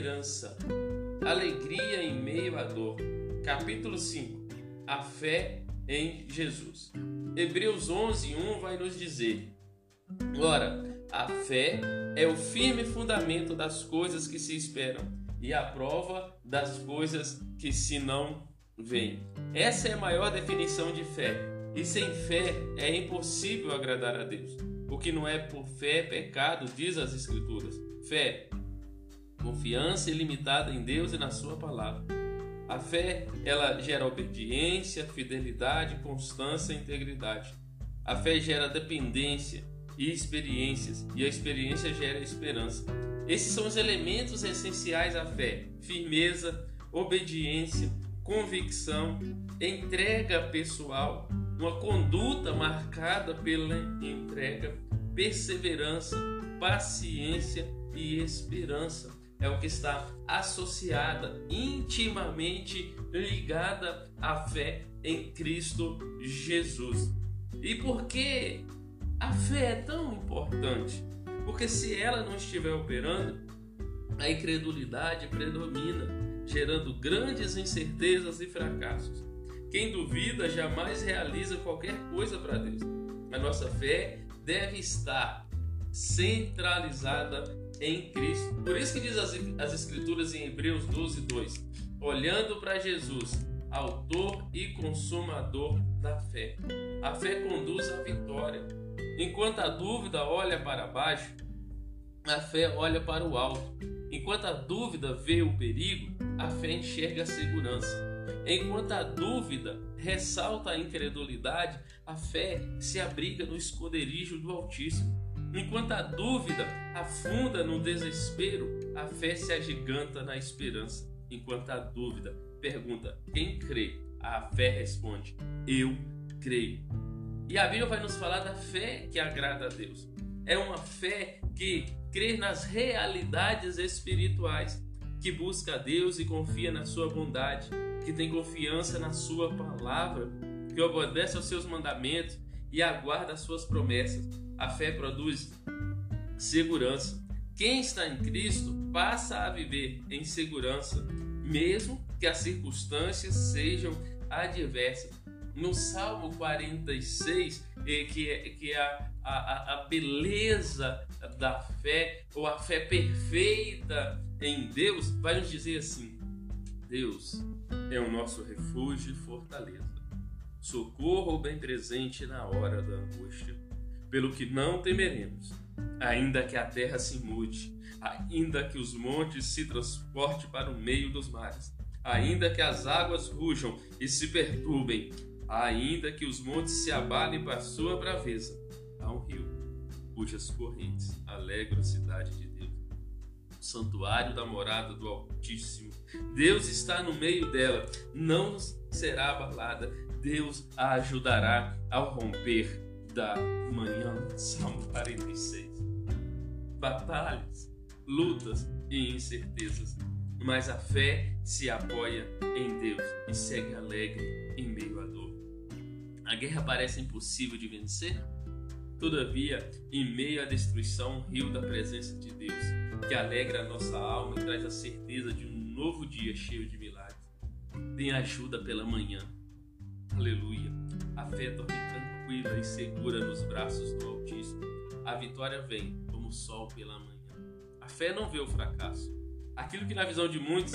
esperança, alegria em meio à dor. Capítulo 5 A fé em Jesus. Hebreus 11, 1 vai nos dizer: Ora, a fé é o firme fundamento das coisas que se esperam e a prova das coisas que se não veem. Essa é a maior definição de fé. E sem fé é impossível agradar a Deus. O que não é por fé é pecado, diz as Escrituras. Fé, confiança ilimitada em Deus e na Sua palavra. A fé, ela gera obediência, fidelidade, constância e integridade. A fé gera dependência e experiências, e a experiência gera esperança. Esses são os elementos essenciais à fé: firmeza, obediência, convicção, entrega pessoal, uma conduta marcada pela entrega, perseverança, paciência e esperança é o que está associada, intimamente ligada à fé em Cristo Jesus. E por que a fé é tão importante? Porque se ela não estiver operando, a incredulidade predomina, gerando grandes incertezas e fracassos. Quem duvida jamais realiza qualquer coisa para Deus. A nossa fé deve estar centralizada em Cristo. Por isso que diz as, as Escrituras em Hebreus 12, 2: olhando para Jesus, autor e consumador da fé. A fé conduz à vitória. Enquanto a dúvida olha para baixo, a fé olha para o alto. Enquanto a dúvida vê o perigo, a fé enxerga a segurança. Enquanto a dúvida ressalta a incredulidade, a fé se abriga no esconderijo do Altíssimo. Enquanto a dúvida afunda no desespero, a fé se agiganta na esperança. Enquanto a dúvida pergunta quem crê, a fé responde eu creio. E a Bíblia vai nos falar da fé que agrada a Deus. É uma fé que crê nas realidades espirituais, que busca a Deus e confia na sua bondade, que tem confiança na sua palavra, que obedece aos seus mandamentos e aguarda as suas promessas. A fé produz segurança. Quem está em Cristo passa a viver em segurança, mesmo que as circunstâncias sejam adversas. No Salmo 46, eh, que é, que é a, a, a beleza da fé, ou a fé perfeita em Deus, vai nos dizer assim: Deus é o nosso refúgio e fortaleza socorro bem presente na hora da angústia. Pelo que não temeremos, ainda que a terra se mude, ainda que os montes se transportem para o meio dos mares, ainda que as águas rujam e se perturbem, ainda que os montes se abalem para sua braveza, há um rio cujas correntes alegram a cidade de Deus. O santuário da morada do Altíssimo. Deus está no meio dela, não será abalada, Deus a ajudará ao romper da manhã. Salmo 46. Batalhas, lutas e incertezas, mas a fé se apoia em Deus e segue alegre em meio à dor. A guerra parece impossível de vencer, Todavia, em meio à destruição, rio da presença de Deus, que alegra a nossa alma e traz a certeza de um novo dia cheio de milagres. Tem ajuda pela manhã, Aleluia. A fé dorme tranquila e segura nos braços do Altíssimo. A vitória vem como o sol pela manhã. A fé não vê o fracasso. Aquilo que na visão de muitos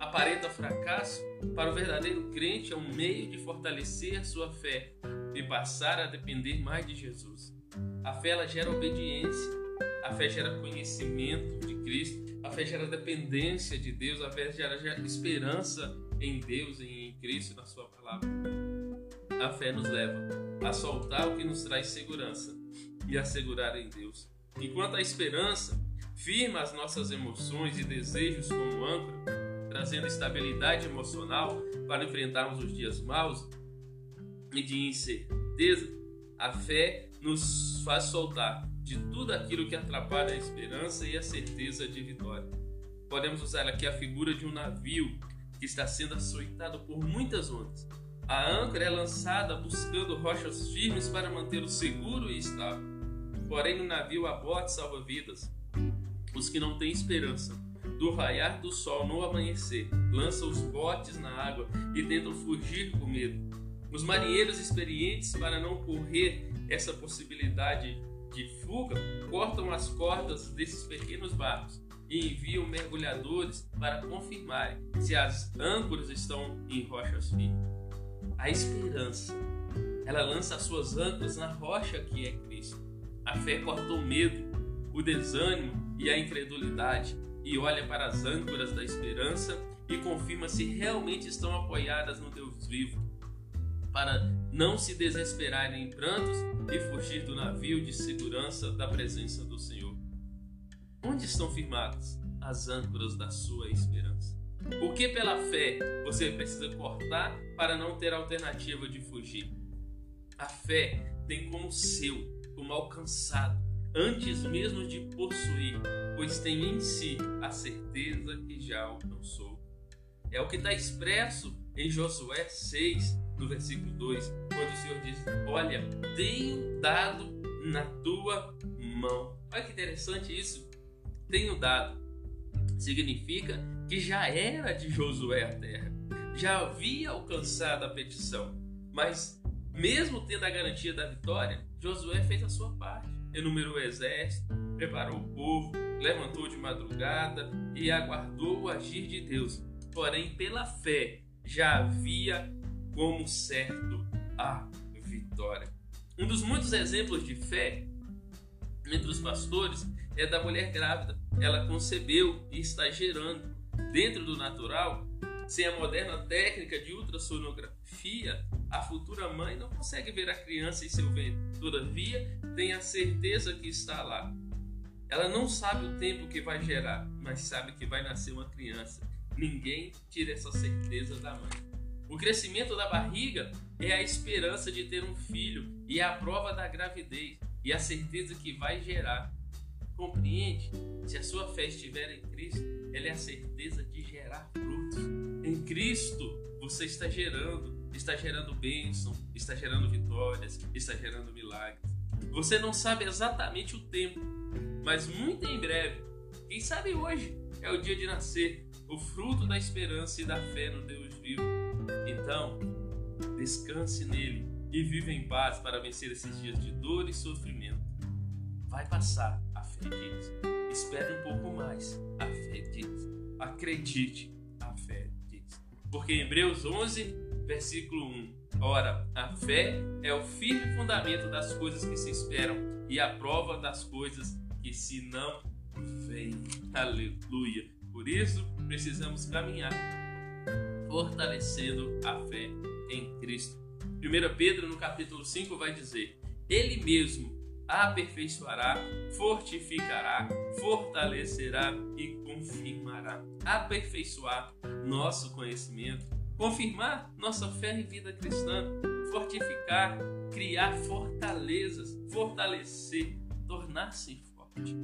aparenta fracasso, para o verdadeiro crente é um meio de fortalecer sua fé e passar a depender mais de Jesus. A fé ela gera obediência, a fé gera conhecimento de Cristo, a fé gera dependência de Deus, a fé gera, gera esperança em Deus, em Cristo, na Sua palavra. A fé nos leva a soltar o que nos traz segurança e a segurar em Deus. Enquanto a esperança firma as nossas emoções e desejos como âncora, trazendo estabilidade emocional para enfrentarmos os dias maus e de incerteza, a fé nos faz soltar de tudo aquilo que atrapalha a esperança e a certeza de vitória. Podemos usar aqui a figura de um navio que está sendo açoitado por muitas ondas. A âncora é lançada buscando rochas firmes para mantê-lo seguro e estável. Porém, no navio há botes salva-vidas. Os que não têm esperança do raiar do sol no amanhecer, lançam os botes na água e tentam fugir com medo. Os marinheiros experientes, para não correr essa possibilidade de fuga, cortam as cordas desses pequenos barcos e enviam mergulhadores para confirmarem se as âncoras estão em rochas firmes. A esperança, ela lança as suas âncoras na rocha que é Cristo. A fé corta o medo, o desânimo e a incredulidade e olha para as âncoras da esperança e confirma se realmente estão apoiadas no Deus vivo, para não se desesperarem em prantos e fugir do navio de segurança da presença do Senhor. Onde estão firmadas as âncoras da sua esperança? O que pela fé você precisa cortar para não ter alternativa de fugir? A fé tem como seu, como alcançado, antes mesmo de possuir, pois tem em si a certeza que já alcançou. É o que está expresso em Josué 6, no versículo 2, quando o Senhor diz: Olha, tenho dado na tua mão. Olha que interessante isso. Tenho dado. Significa que já era de Josué a terra, já havia alcançado a petição, mas mesmo tendo a garantia da vitória, Josué fez a sua parte enumerou o exército, preparou o povo, levantou de madrugada e aguardou o agir de Deus. Porém, pela fé, já havia como certo a vitória. Um dos muitos exemplos de fé entre os pastores é da mulher grávida. Ela concebeu e está gerando dentro do natural, sem a moderna técnica de ultrassonografia, a futura mãe não consegue ver a criança em seu ventre, todavia tem a certeza que está lá. Ela não sabe o tempo que vai gerar, mas sabe que vai nascer uma criança. Ninguém tira essa certeza da mãe. O crescimento da barriga é a esperança de ter um filho e é a prova da gravidez e a certeza que vai gerar. Compreende? Se a sua fé estiver em Cristo, ela é a certeza de gerar frutos. Em Cristo, você está gerando está gerando bênção, está gerando vitórias, está gerando milagres. Você não sabe exatamente o tempo, mas muito em breve, quem sabe hoje, é o dia de nascer, o fruto da esperança e da fé no Deus vivo. Então, descanse nele e viva em paz para vencer esses dias de dor e sofrimento. Vai passar, a fé diz. Espere um pouco mais, a fé diz. Acredite, a fé diz. Porque em Hebreus 11, versículo 1. Ora, a fé é o firme fundamento das coisas que se esperam e a prova das coisas que se não veem. Aleluia. Por isso, precisamos caminhar fortalecendo a fé em Cristo. 1 Pedro, no capítulo 5, vai dizer: Ele mesmo aperfeiçoará, fortificará, fortalecerá e confirmará. Aperfeiçoar nosso conhecimento confirmar nossa fé em vida cristã, fortificar, criar fortalezas, fortalecer, tornar-se forte.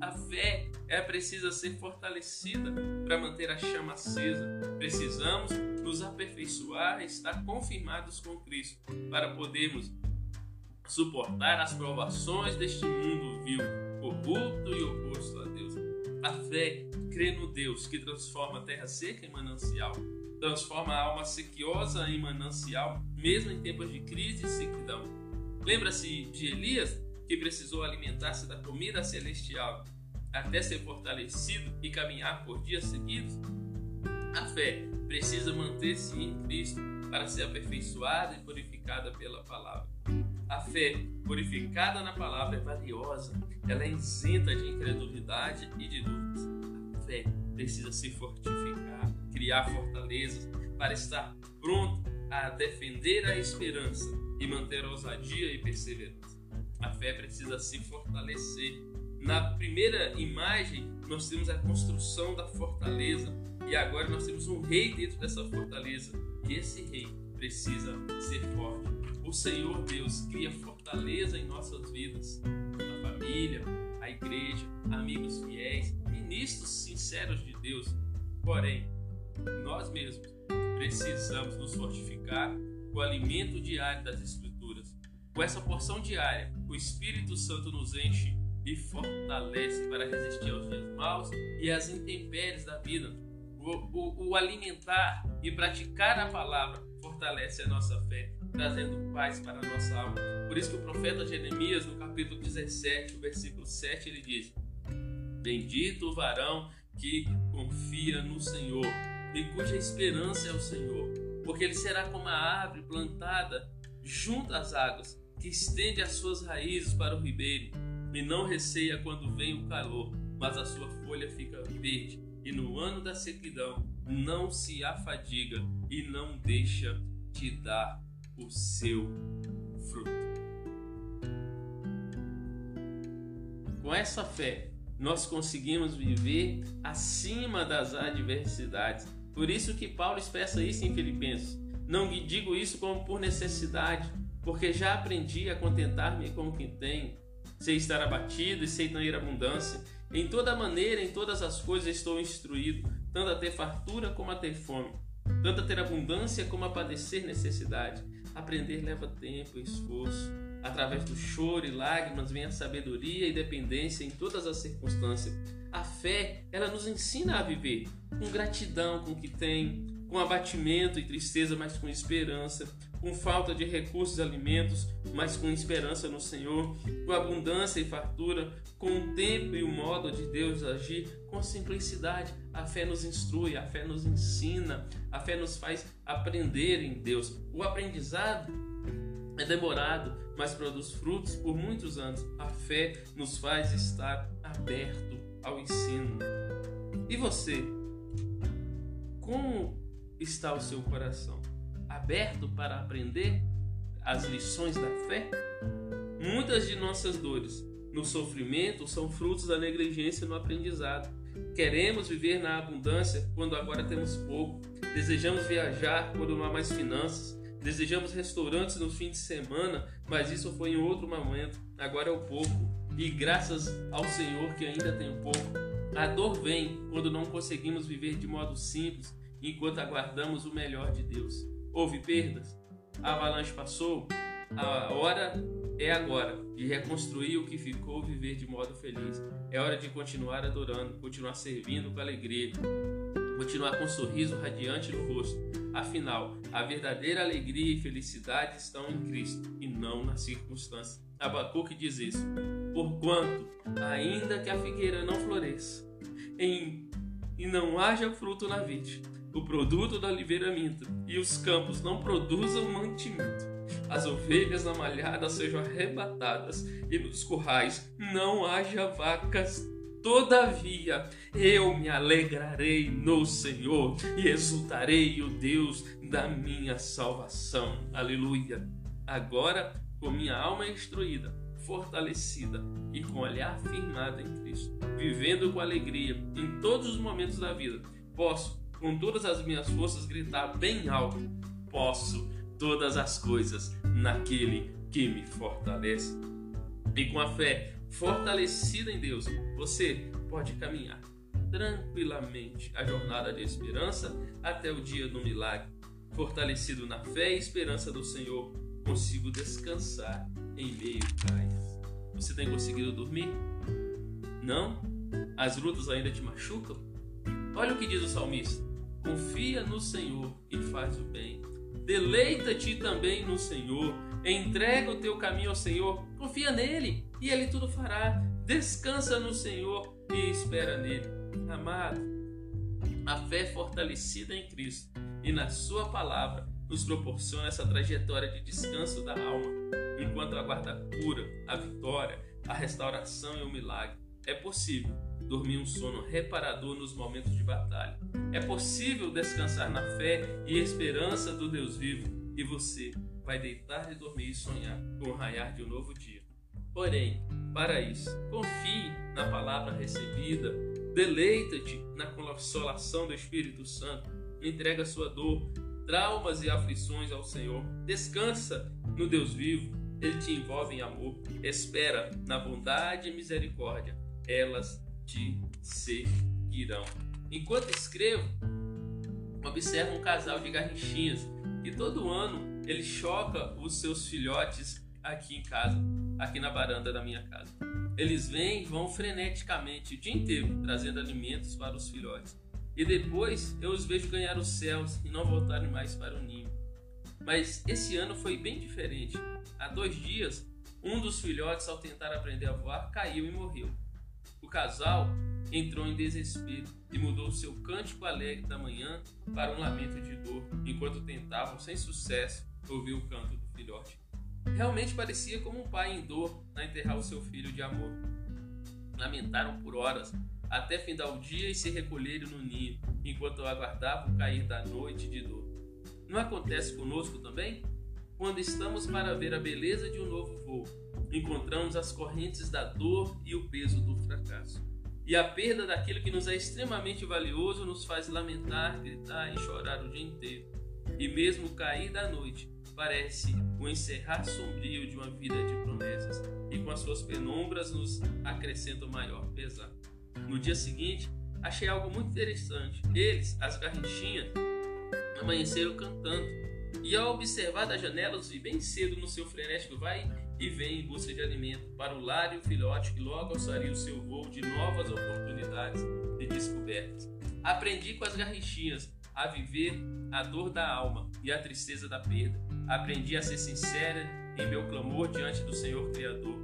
A fé é precisa ser fortalecida para manter a chama acesa. Precisamos nos aperfeiçoar estar confirmados com Cristo para podermos suportar as provações deste mundo vil, corrupto e oposto a Deus. A fé crê no Deus que transforma a terra seca em manancial transforma a alma sequiosa em manancial, mesmo em tempos de crise e sequidão. Lembra-se de Elias, que precisou alimentar-se da comida celestial até ser fortalecido e caminhar por dias seguidos? A fé precisa manter-se em Cristo para ser aperfeiçoada e purificada pela palavra. A fé purificada na palavra é valiosa, ela é isenta de incredulidade e de dúvidas. A fé precisa se fortificar, criar fortalezas para estar pronto a defender a esperança e manter a ousadia e perseverança. A fé precisa se fortalecer. Na primeira imagem, nós temos a construção da fortaleza e agora nós temos um rei dentro dessa fortaleza. E esse rei precisa ser forte. O Senhor Deus cria fortaleza em nossas vidas, na família, a igreja, amigos fiéis, ministros sinceros de Deus. Porém, nós mesmos precisamos nos fortificar com o alimento diário das Escrituras. Com essa porção diária, o Espírito Santo nos enche e fortalece para resistir aos dias maus e às intempéries da vida. O, o, o alimentar e praticar a palavra fortalece a nossa fé, trazendo paz para a nossa alma. Por isso que o profeta Jeremias, no capítulo 17, versículo 7, ele diz: Bendito o varão que confia no Senhor e cuja esperança é o Senhor, porque ele será como a árvore plantada junto às águas, que estende as suas raízes para o ribeiro e não receia quando vem o calor, mas a sua folha fica verde, e no ano da sequidão não se afadiga e não deixa de dar o seu fruto. Com essa fé, nós conseguimos viver acima das adversidades. Por isso que Paulo expressa isso em Filipenses. Não digo isso como por necessidade, porque já aprendi a contentar-me com o que tenho. Sei estar abatido e sei ter abundância. Em toda maneira, em todas as coisas estou instruído, tanto a ter fartura como a ter fome, tanto a ter abundância como a padecer necessidade. Aprender leva tempo e esforço. Através do choro e lágrimas vem a sabedoria e dependência em todas as circunstâncias. A fé, ela nos ensina a viver com gratidão com o que tem, com abatimento e tristeza, mas com esperança, com falta de recursos e alimentos, mas com esperança no Senhor, com abundância e fartura, com o tempo e o modo de Deus agir, com simplicidade. A fé nos instrui, a fé nos ensina, a fé nos faz aprender em Deus. O aprendizado é demorado, mas produz frutos por muitos anos. A fé nos faz estar aberto ao ensino. E você? Como está o seu coração? Aberto para aprender as lições da fé? Muitas de nossas dores no sofrimento são frutos da negligência no aprendizado. Queremos viver na abundância quando agora temos pouco. Desejamos viajar quando não há mais finanças. Desejamos restaurantes no fim de semana, mas isso foi em outro momento. Agora é o pouco. E graças ao Senhor que ainda tem pouco. A dor vem quando não conseguimos viver de modo simples enquanto aguardamos o melhor de Deus. Houve perdas? A avalanche passou? A hora é agora de reconstruir o que ficou, viver de modo feliz. É hora de continuar adorando, continuar servindo com alegria, continuar com um sorriso radiante no rosto. Afinal, a verdadeira alegria e felicidade estão em Cristo e não nas circunstâncias. Abacuque diz isso. Porquanto, ainda que a figueira não floresça em, e não haja fruto na vide, o produto da oliveira minta, e os campos não produzam mantimento. As ovelhas na malhada sejam arrebatadas, e nos currais não haja vacas. Todavia, eu me alegrarei no Senhor e exultarei o Deus da minha salvação. Aleluia. Agora, com minha alma instruída, fortalecida e com olhar firmado em Cristo, vivendo com alegria em todos os momentos da vida, posso com todas as minhas forças gritar bem alto: posso todas as coisas naquele que me fortalece. E com a fé fortalecida em Deus, você pode caminhar tranquilamente a jornada de esperança até o dia do milagre. Fortalecido na fé e esperança do Senhor, consigo descansar em meio cais. Você tem conseguido dormir? Não? As lutas ainda te machucam? Olha o que diz o salmista: Confia no Senhor e faz o bem. Deleita-te também no Senhor. Entrega o teu caminho ao Senhor. Confia nele e ele tudo fará. Descansa no Senhor e espera nele. Amado, a fé fortalecida em Cristo e na Sua palavra nos proporciona essa trajetória de descanso da alma, enquanto aguarda a cura, a vitória, a restauração e o milagre. É possível dormir um sono reparador nos momentos de batalha. É possível descansar na fé e esperança do Deus vivo e você vai deitar e dormir e sonhar com o raiar de um novo dia. Porém, para isso, confie na palavra recebida, deleita-te na consolação do Espírito Santo, entrega sua dor, traumas e aflições ao Senhor, descansa no Deus vivo, ele te envolve em amor, espera na bondade e misericórdia, elas te seguirão. Enquanto escrevo, observo um casal de garrinchinhas que todo ano ele choca os seus filhotes aqui em casa, aqui na varanda da minha casa. Eles vêm e vão freneticamente o dia inteiro trazendo alimentos para os filhotes. E depois eu os vejo ganhar os céus e não voltarem mais para o ninho. Mas esse ano foi bem diferente. Há dois dias, um dos filhotes, ao tentar aprender a voar, caiu e morreu. O casal entrou em desespero e mudou seu cântico alegre da manhã para um lamento de dor, enquanto tentavam, sem sucesso, ouvir o canto do filhote. Realmente parecia como um pai em dor a enterrar o seu filho de amor. Lamentaram por horas, até findar o dia e se recolherem no ninho, enquanto aguardavam o cair da noite de dor. Não acontece conosco também? Quando estamos para ver a beleza de um novo voo, encontramos as correntes da dor e o peso do fracasso. E a perda daquilo que nos é extremamente valioso nos faz lamentar, gritar e chorar o dia inteiro. E mesmo o cair da noite parece o encerrar sombrio de uma vida de promessas, e com as suas penumbras nos acrescenta o maior pesar. No dia seguinte, achei algo muito interessante. Eles, as garrinchinhas, amanheceram cantando. E ao observar da janela, os vi bem cedo no seu frenético vai e vem em busca de alimento para o lar e o filhote que logo alçaria o seu voo de novas oportunidades e descobertas. Aprendi com as garrinchinhas a viver a dor da alma e a tristeza da perda. Aprendi a ser sincera em meu clamor diante do Senhor Criador.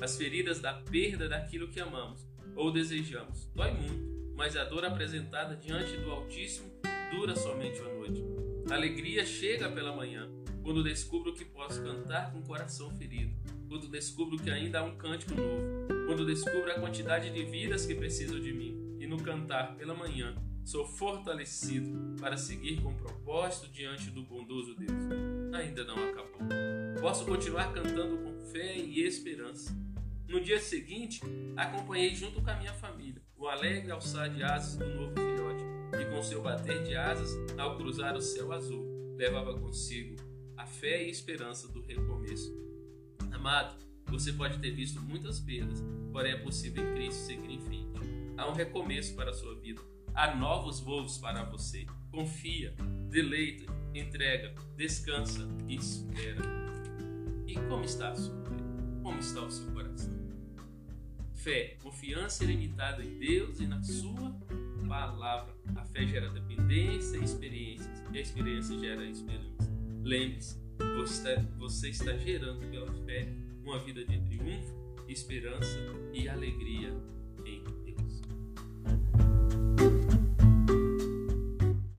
As feridas da perda daquilo que amamos ou desejamos dói muito, mas a dor apresentada diante do Altíssimo dura somente uma noite. A alegria chega pela manhã, quando descubro que posso cantar com o coração ferido, quando descubro que ainda há um cântico novo, quando descubro a quantidade de vidas que precisam de mim, e no cantar pela manhã sou fortalecido para seguir com propósito diante do bondoso Deus. Ainda não acabou. Posso continuar cantando com fé e esperança. No dia seguinte, acompanhei junto com a minha família o alegre alçar de asas do novo filhote, e com seu bater de asas, ao cruzar o céu azul, levava consigo a fé e esperança do recomeço. Amado, você pode ter visto muitas perdas, porém é possível em Cristo seguir em frente. Há um recomeço para a sua vida. Há novos voos para você. Confia, deleita, entrega, descansa e espera. E como está a sua fé? Como está o seu coração? Fé, confiança ilimitada em Deus e na sua palavra. A fé gera dependência e experiências, e a experiência gera esperança. Lembre-se, você está gerando pela fé uma vida de triunfo, esperança e alegria em